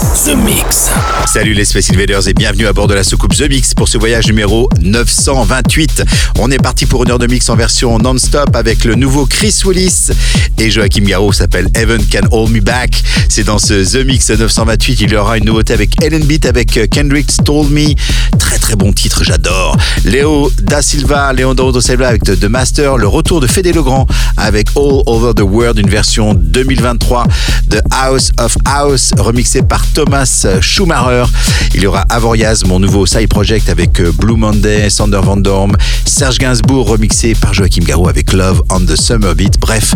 The Mix. Salut les Space Invaders et bienvenue à bord de la soucoupe The Mix pour ce voyage numéro 928. On est parti pour une heure de mix en version non-stop avec le nouveau Chris Willis et Joachim Garraud s'appelle Heaven Can Hold Me Back. C'est dans ce The Mix 928, il y aura une nouveauté avec Ellen Beat avec Kendrick Told Me. Très très bon titre, j'adore. Léo Da Silva, Leandro Da Silva avec The Master, le retour de Fede Legrand avec All Over the World, une version 2023 de House of House remixé par Thomas Schumacher. Il y aura Avoriaz, mon nouveau side project avec Blue Monday, Sander Van Dorm, Serge Gainsbourg remixé par Joachim Garraud avec Love on the Summer Beat. Bref,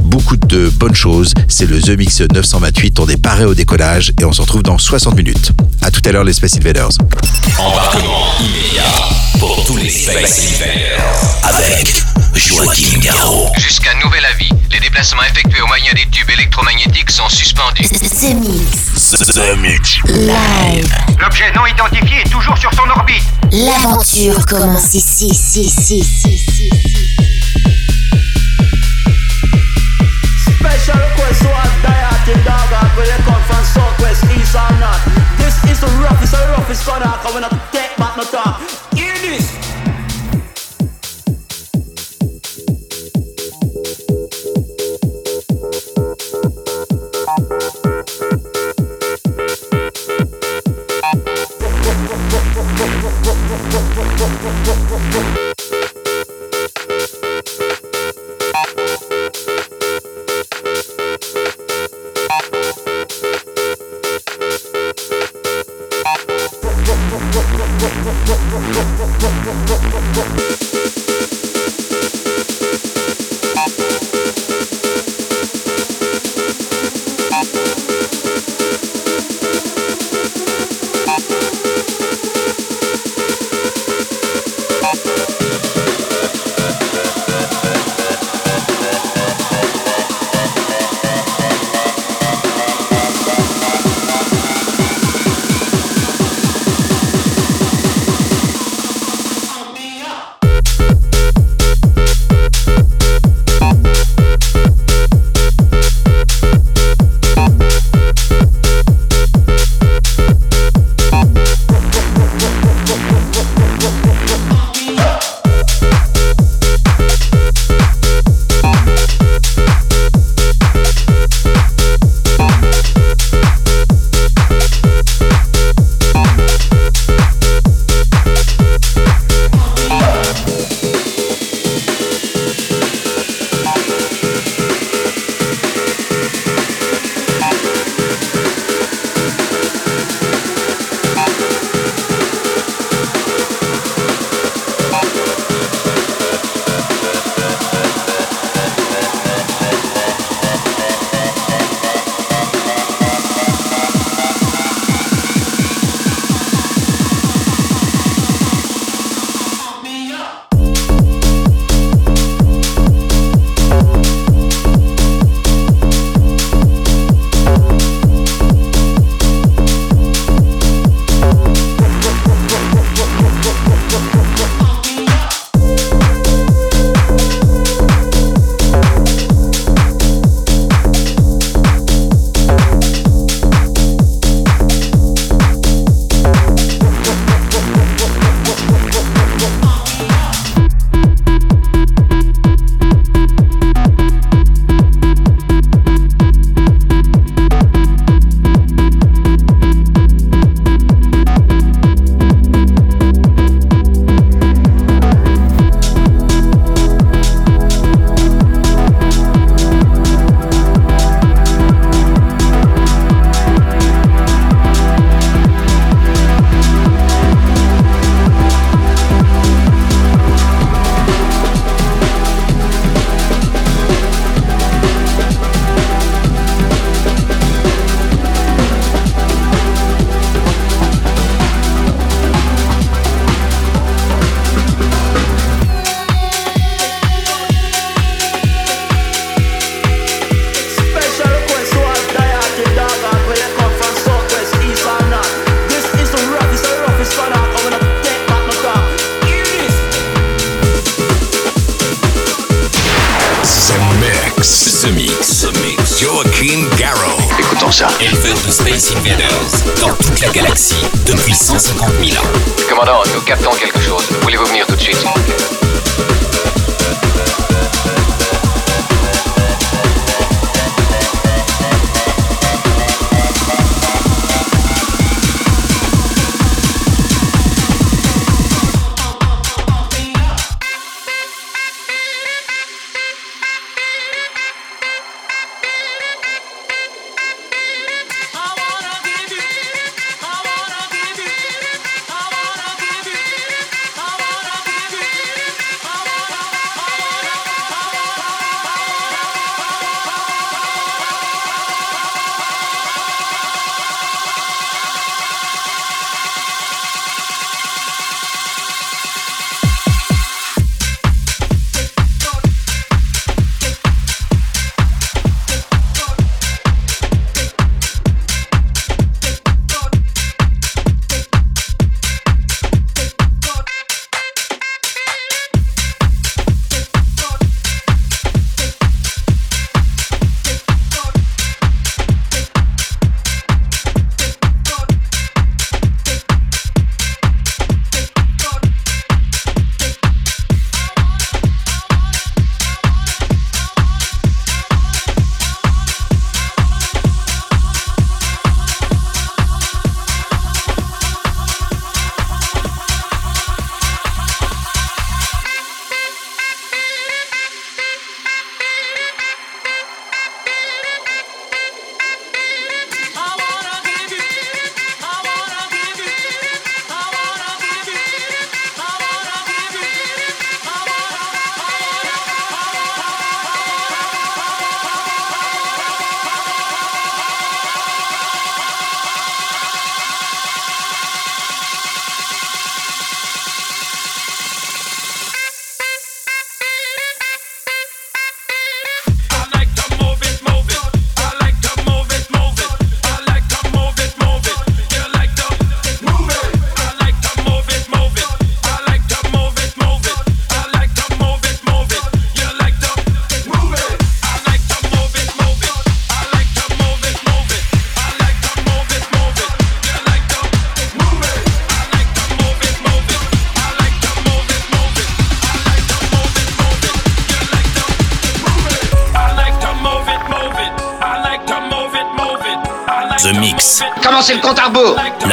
beaucoup de bonnes choses. C'est le The Mix 928. On est paré au décollage et on se retrouve dans 60 minutes. À tout à l'heure les Space Invaders. Embarquement immédiat pour tous les Space Invaders avec Joachim Garraud. Jusqu'à nouvel avis, les déplacements effectués au moyen des tubes électromagnétiques sont suspendus. The Mix. The Mix. Live. L'objet non identifié est toujours sur son orbite. L'aventure commence ici, ici, ici, ici, ici. Special request to our dieting dog out where they come from southwest, east or north. This is the roughest, the roughest gonna come when I take back no talk. Hear this.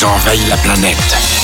Ils ont envahi la planète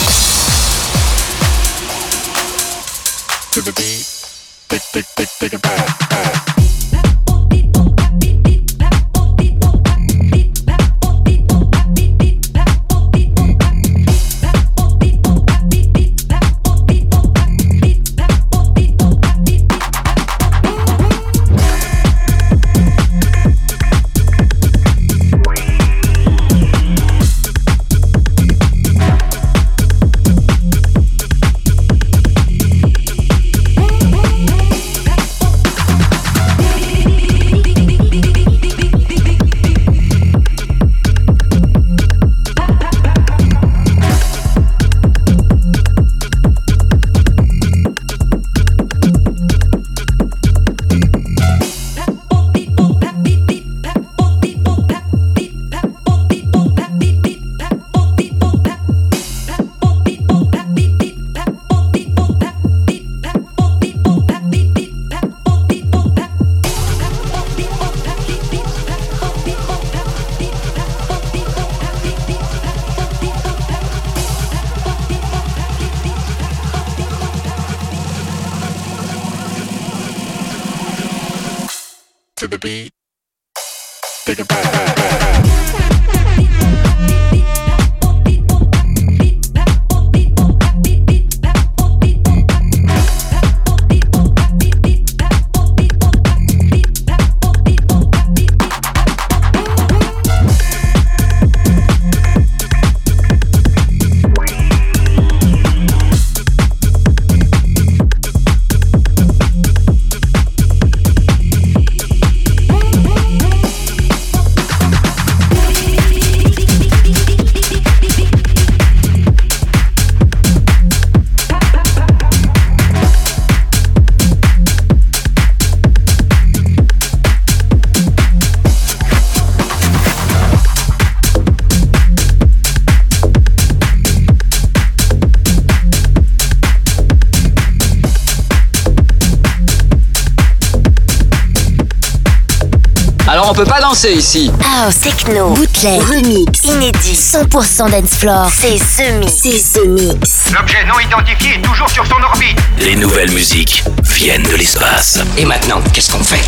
Alors on peut pas danser ici. House, techno, bootleg, remix, inédit, 100% dance floor. C'est The Mix. C'est Mix. L'objet non identifié est toujours sur son orbite. Les nouvelles musiques viennent de l'espace. Et maintenant, qu'est-ce qu'on fait?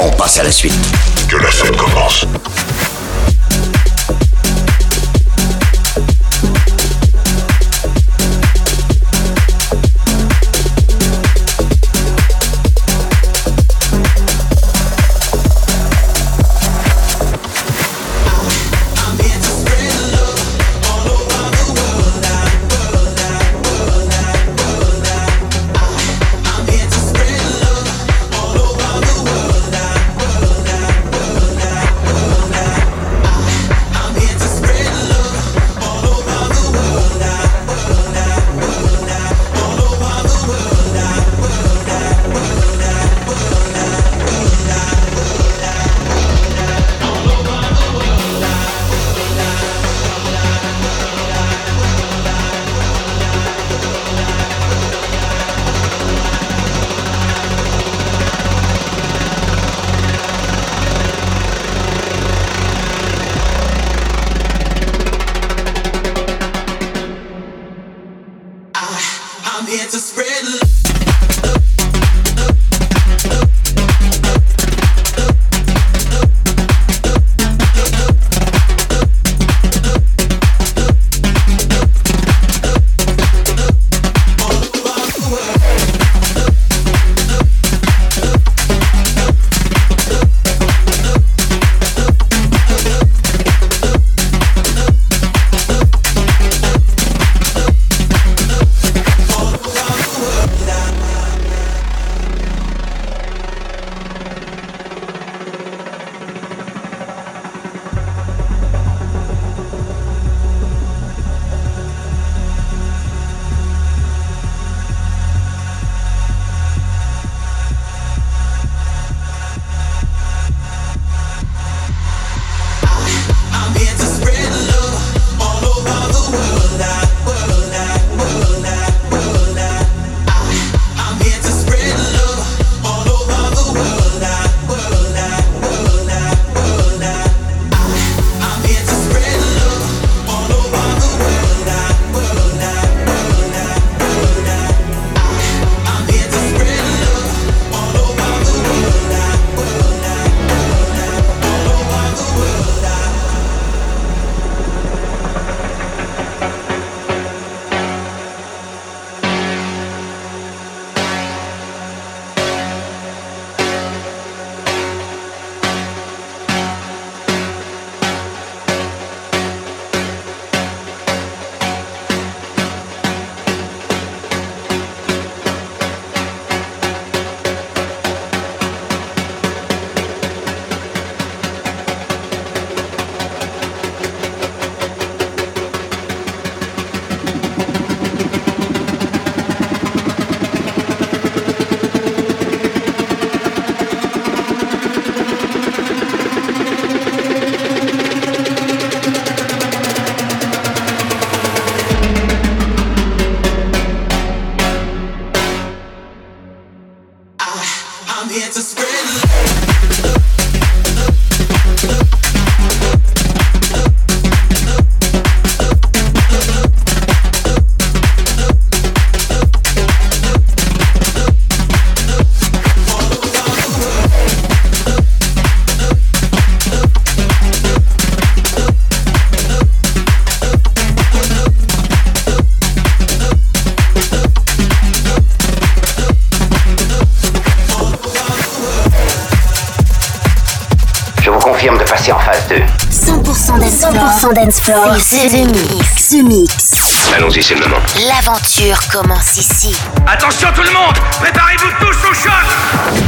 On passe à la suite. Que la fête commence. 100% dance floor. C'est The Mix. The Mix. Allons-y, c'est le moment. L'aventure commence ici. Attention tout le monde Préparez-vous tous au choc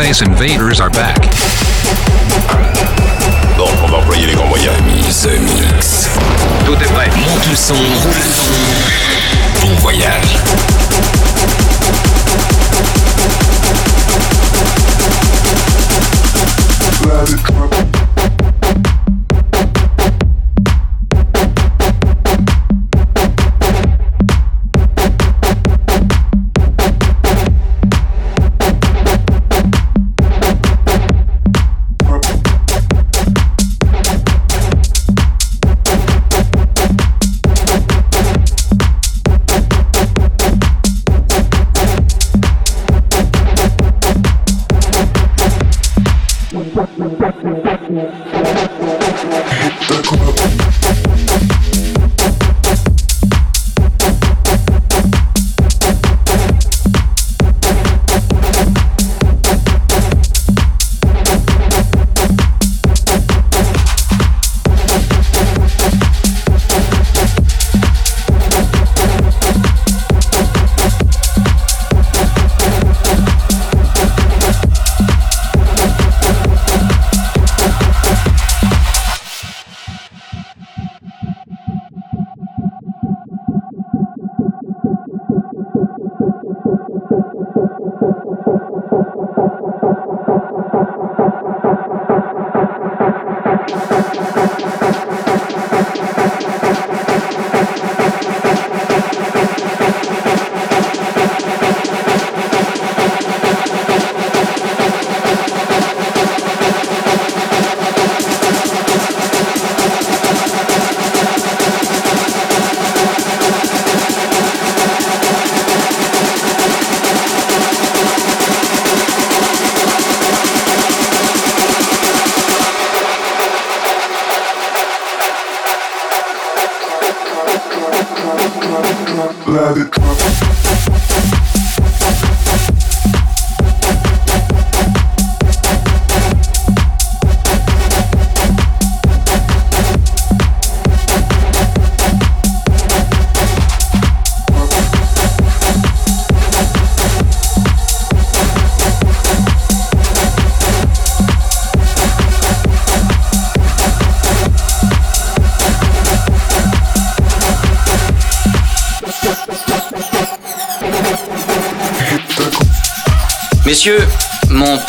Space Invaders are back. Donc on va employer les grands moyens. Mise mix. Tout est prêt. Monte le son. Bon voyage.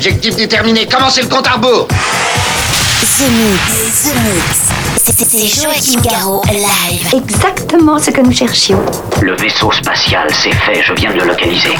Objectif déterminé, commencez le compte à rebours? The Mix, The Mix, C'est Joachim Garraud, live. Exactement ce que nous cherchions. Le vaisseau spatial, c'est fait, je viens de le localiser.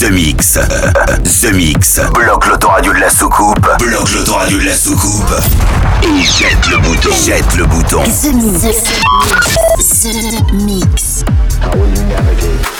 The Mix. The Mix. Bloque l'autoradio de la soucoupe. Bloque l'autoradio de la soucoupe. Et jette le bouton. Jette le bouton. The Mix. The Mix. How will you navigate?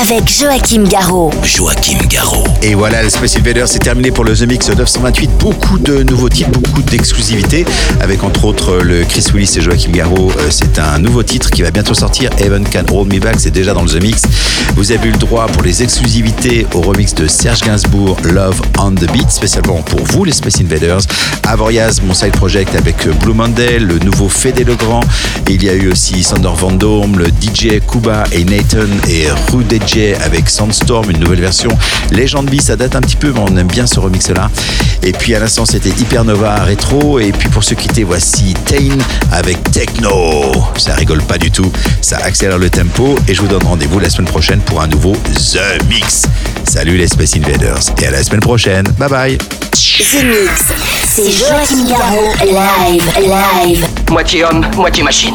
Avec Joachim Garraud. Joachim Garraud. Et voilà, le Space Invader, c'est terminé pour le The Mix 928. Beaucoup de nouveaux titres, beaucoup d'exclusivités, avec entre autres le Chris Willis et Joachim Garraud. Euh, C'est un nouveau titre qui va bientôt sortir. Heaven Can Hold Me Back, c'est déjà dans le The Mix. Vous avez eu le droit pour les exclusivités au remix de Serge Gainsbourg, Love on the Beat, spécialement pour vous, les Space Invaders. Avoriaz, mon side project avec Blue Monday, le nouveau Fédé Legrand. Et il y a eu aussi Sander Van Dorm, le DJ Kuba et Nathan et Rude Avec Sandstorm, une nouvelle version. Legend B, ça date un petit peu, mais on aime bien ce remix-là. Et puis à l'instant, c'était Hypernova Retro. Et puis pour se quitter, voici Tain avec Techno. Ça rigole pas du tout, ça accélère le tempo. Et je vous donne rendez-vous la semaine prochaine pour un nouveau The Mix. Salut les Space Invaders et à la semaine prochaine. Bye bye. The Mix. C'est Joachim. Live, live. Moitié homme, moitié machine.